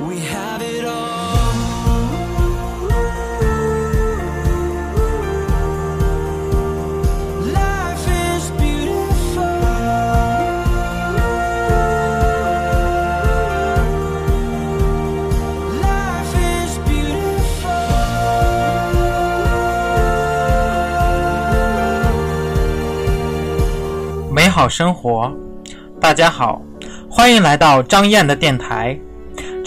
We have it all. Life is beautiful. Life is beautiful. 美好生活，大家好，欢迎来到张燕的电台。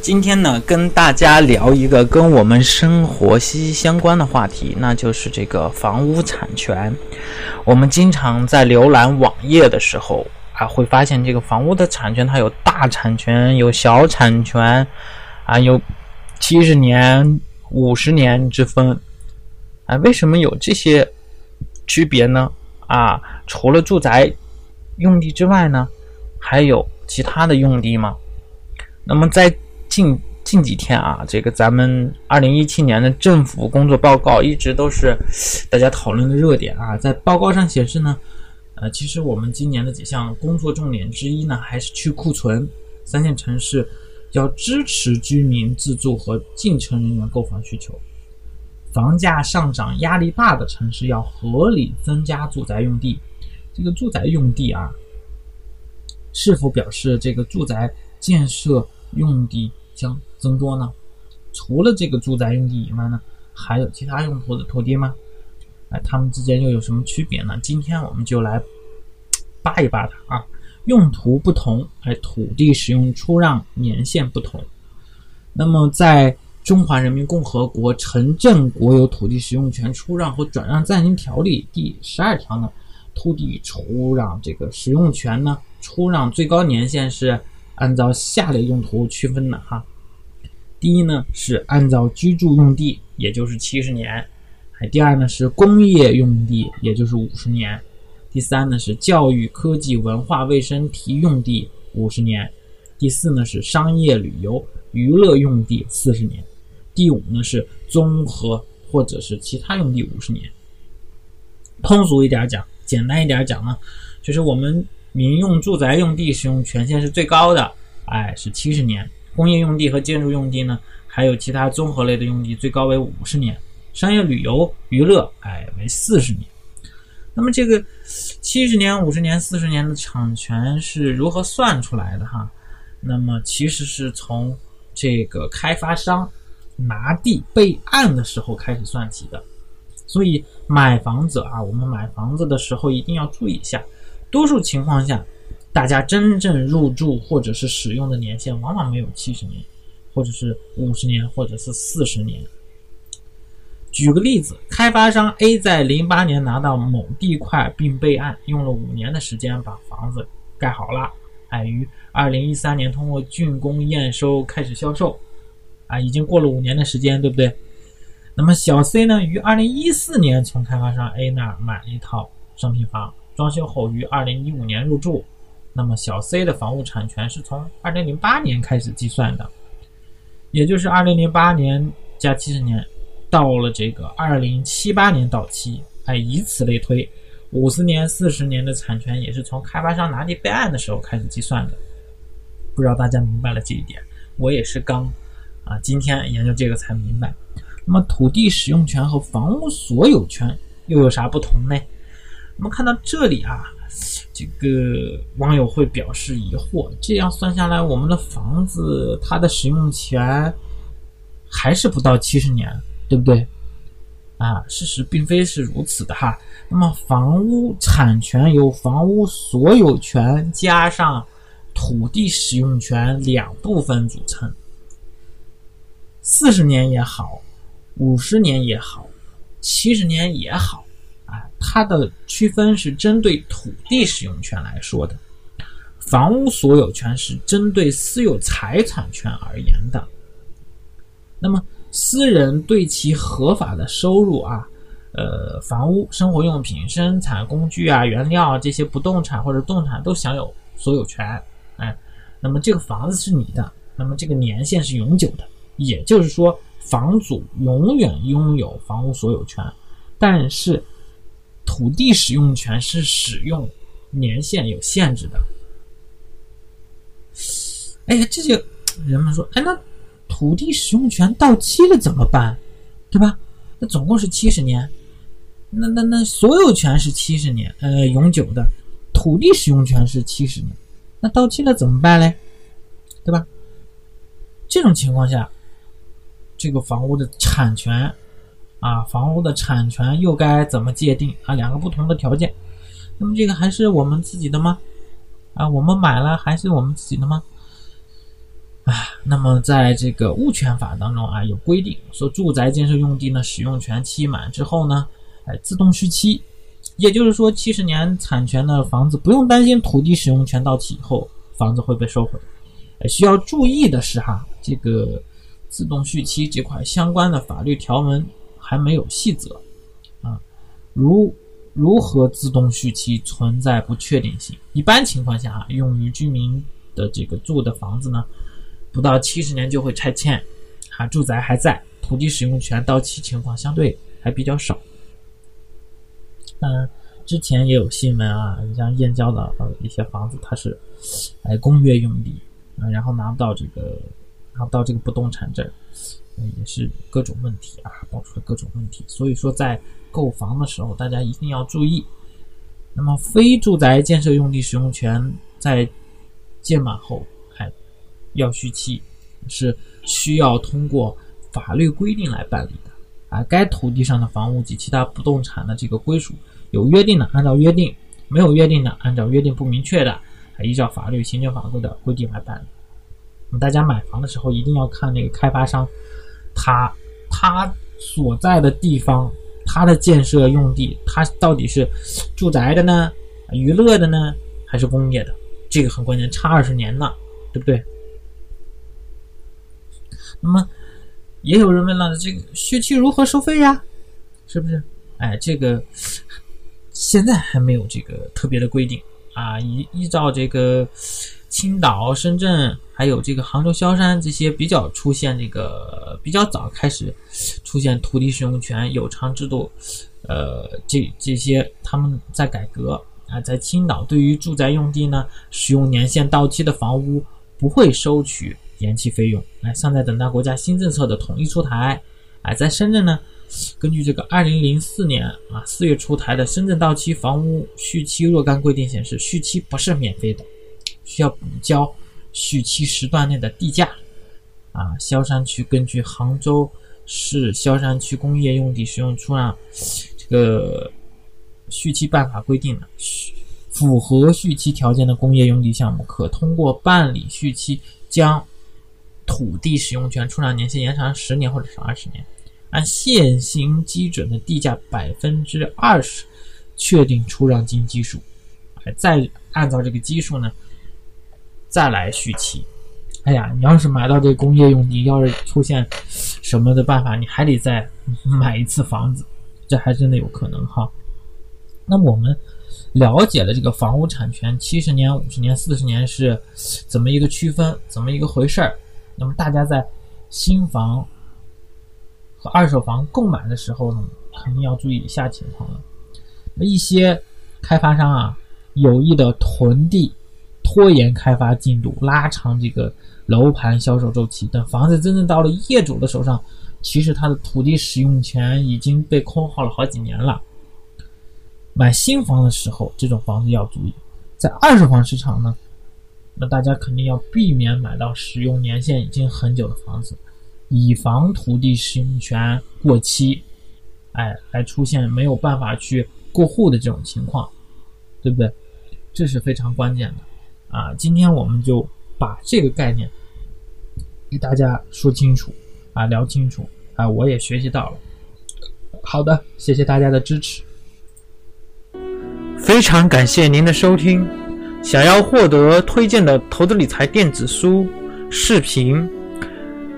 今天呢，跟大家聊一个跟我们生活息息相关的话题，那就是这个房屋产权。我们经常在浏览网页的时候啊，会发现这个房屋的产权它有大产权、有小产权，啊，有七十年、五十年之分。啊，为什么有这些区别呢？啊，除了住宅用地之外呢，还有其他的用地吗？那么在近近几天啊，这个咱们二零一七年的政府工作报告一直都是大家讨论的热点啊。在报告上显示呢，呃，其实我们今年的几项工作重点之一呢，还是去库存。三线城市要支持居民自住和进城人员购房需求，房价上涨压力大的城市要合理增加住宅用地。这个住宅用地啊，是否表示这个住宅建设用地？将增多呢？除了这个住宅用地以外呢，还有其他用途的土地吗？哎，它们之间又有什么区别呢？今天我们就来扒一扒它啊。用途不同，哎，土地使用出让年限不同。那么，在《中华人民共和国城镇国有土地使用权出让和转让暂行条例》第十二条呢，土地出让这个使用权呢，出让最高年限是按照下列用途区分的哈。第一呢是按照居住用地，也就是七十年；第二呢是工业用地，也就是五十年；第三呢是教育、科技、文化、卫生、体育用地五十年；第四呢是商业、旅游、娱乐用地四十年；第五呢是综合或者是其他用地五十年。通俗一点讲，简单一点讲呢，就是我们民用住宅用地使用权限是最高的，哎，是七十年。工业用地和建筑用地呢，还有其他综合类的用地，最高为五十年；商业、旅游、娱乐，哎，为四十年。那么这个七十年、五十年、四十年的产权是如何算出来的哈？那么其实是从这个开发商拿地备案的时候开始算起的。所以买房子啊，我们买房子的时候一定要注意一下，多数情况下。大家真正入住或者是使用的年限，往往没有七十年，或者是五十年，或者是四十年。举个例子，开发商 A 在零八年拿到某地块并备案，用了五年的时间把房子盖好了，哎，于二零一三年通过竣工验收开始销售，啊，已经过了五年的时间，对不对？那么小 C 呢，于二零一四年从开发商 A 那儿买了一套商品房，装修后于二零一五年入住。那么小 C 的房屋产权是从二零零八年开始计算的，也就是二零零八年加七十年，到了这个二零七八年到期，哎，以此类推，五十年、四十年的产权也是从开发商拿地备案的时候开始计算的。不知道大家明白了这一点？我也是刚啊，今天研究这个才明白。那么土地使用权和房屋所有权又有啥不同呢？我们看到这里啊。这个网友会表示疑惑，这样算下来，我们的房子它的使用权还是不到七十年，对不对？啊，事实并非是如此的哈。那么，房屋产权由房屋所有权加上土地使用权两部分组成。四十年也好，五十年也好，七十年也好，它的区分是针对土地使用权来说的，房屋所有权是针对私有财产权而言的。那么，私人对其合法的收入啊，呃，房屋、生活用品、生产工具啊、原料这些不动产或者动产都享有所有权。哎，那么这个房子是你的，那么这个年限是永久的。也就是说，房主永远拥有房屋所有权，但是土地使用权是使用年限有限制的。哎呀，这就人们说，哎，那土地使用权到期了怎么办？对吧？那总共是七十年，那那那所有权是七十年，呃，永久的，土地使用权是七十年，那到期了怎么办嘞？对吧？这种情况下。这个房屋的产权，啊，房屋的产权又该怎么界定啊？两个不同的条件，那么这个还是我们自己的吗？啊，我们买了还是我们自己的吗？啊，那么在这个物权法当中啊，有规定说，住宅建设用地呢，使用权期满之后呢，哎，自动续期，也就是说，七十年产权的房子不用担心土地使用权到期以后房子会被收回。哎，需要注意的是哈，这个。自动续期这块相关的法律条文还没有细则，啊，如如何自动续期存在不确定性。一般情况下啊，用于居民的这个住的房子呢，不到七十年就会拆迁，啊，住宅还在，土地使用权到期情况相对还比较少。嗯，之前也有新闻啊，你像燕郊的呃一些房子，它是哎工业用地啊，然后拿不到这个。拿不到这个不动产证，也是各种问题啊，爆出了各种问题。所以说，在购房的时候，大家一定要注意。那么，非住宅建设用地使用权在届满后还要续期，是需要通过法律规定来办理的啊。该土地上的房屋及其他不动产的这个归属有约定的，按照约定；没有约定的，按照约定不明确的，还依照法律、行政法规的规定来办。大家买房的时候一定要看那个开发商，他他所在的地方，他的建设用地，他到底是住宅的呢，娱乐的呢，还是工业的？这个很关键，差二十年呢，对不对？那么也有人问了，这个续期如何收费呀？是不是？哎，这个现在还没有这个特别的规定啊，依依照这个。青岛、深圳，还有这个杭州、萧山这些比较出现这个比较早开始出现土地使用权有偿制度，呃，这这些他们在改革啊，在青岛对于住宅用地呢，使用年限到期的房屋不会收取延期费用，哎，尚在等待国家新政策的统一出台。哎，在深圳呢，根据这个二零零四年啊四月出台的《深圳到期房屋续期若干规定》显示，续期不是免费的。需要补交续期时段内的地价，啊，萧山区根据杭州市萧山区工业用地使用出让这个续期办法规定的，符合续期条件的工业用地项目，可通过办理续期，将土地使用权出让年限延长十年或者是二十年，按现行基准的地价百分之二十确定出让金基数，再按照这个基数呢。再来续期，哎呀，你要是买到这工业用地，要是出现什么的办法，你还得再买一次房子，这还真的有可能哈。那我们了解了这个房屋产权七十年、五十年、四十年是怎么一个区分，怎么一个回事儿。那么大家在新房和二手房购买的时候呢，肯定要注意以下情况了。一些开发商啊，有意的囤地。拖延开发进度，拉长这个楼盘销售周期，等房子真正到了业主的手上，其实他的土地使用权已经被空耗了好几年了。买新房的时候，这种房子要注意。在二手房市场呢，那大家肯定要避免买到使用年限已经很久的房子，以防土地使用权过期，哎，来出现没有办法去过户的这种情况，对不对？这是非常关键的啊！今天我们就把这个概念给大家说清楚啊，聊清楚啊，我也学习到了。好的，谢谢大家的支持。非常感谢您的收听。想要获得推荐的投资理财电子书、视频，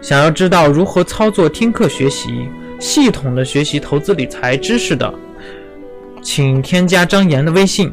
想要知道如何操作听课学习，系统的学习投资理财知识的，请添加张岩的微信，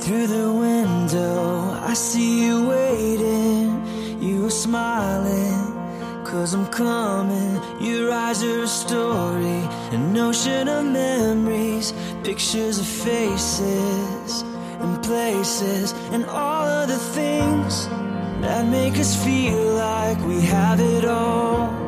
Through the window, I see you waiting. You are smiling, cause I'm coming. Your eyes are a story, an ocean of memories, pictures of faces and places, and all of the things that make us feel like we have it all.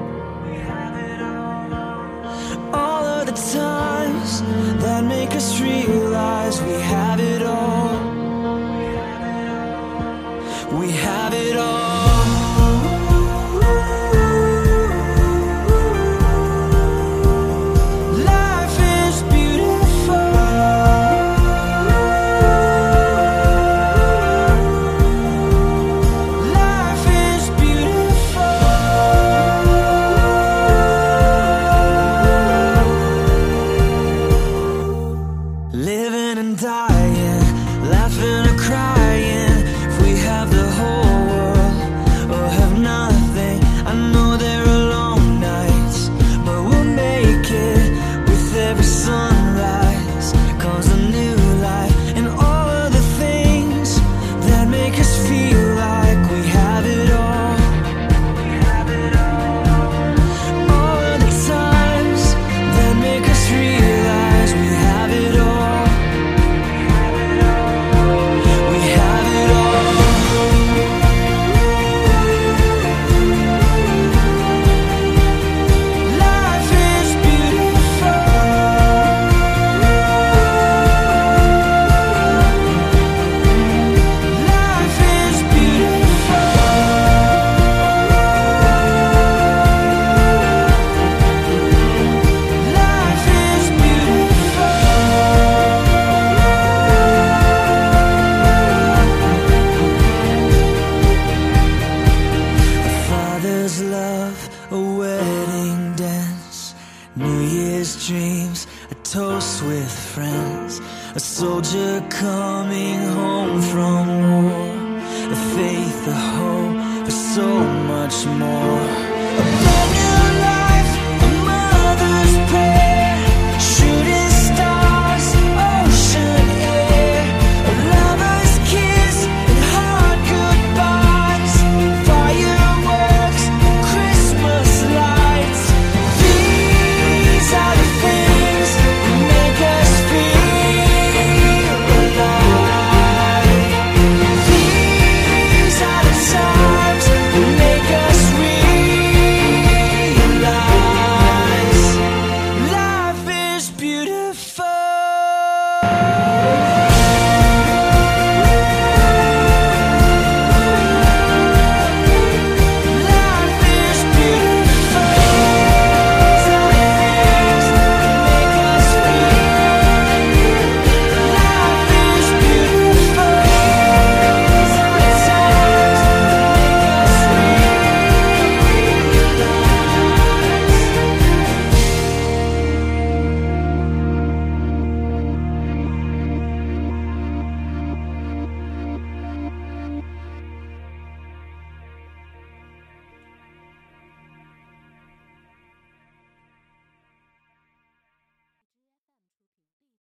beneath the whole there's so much more.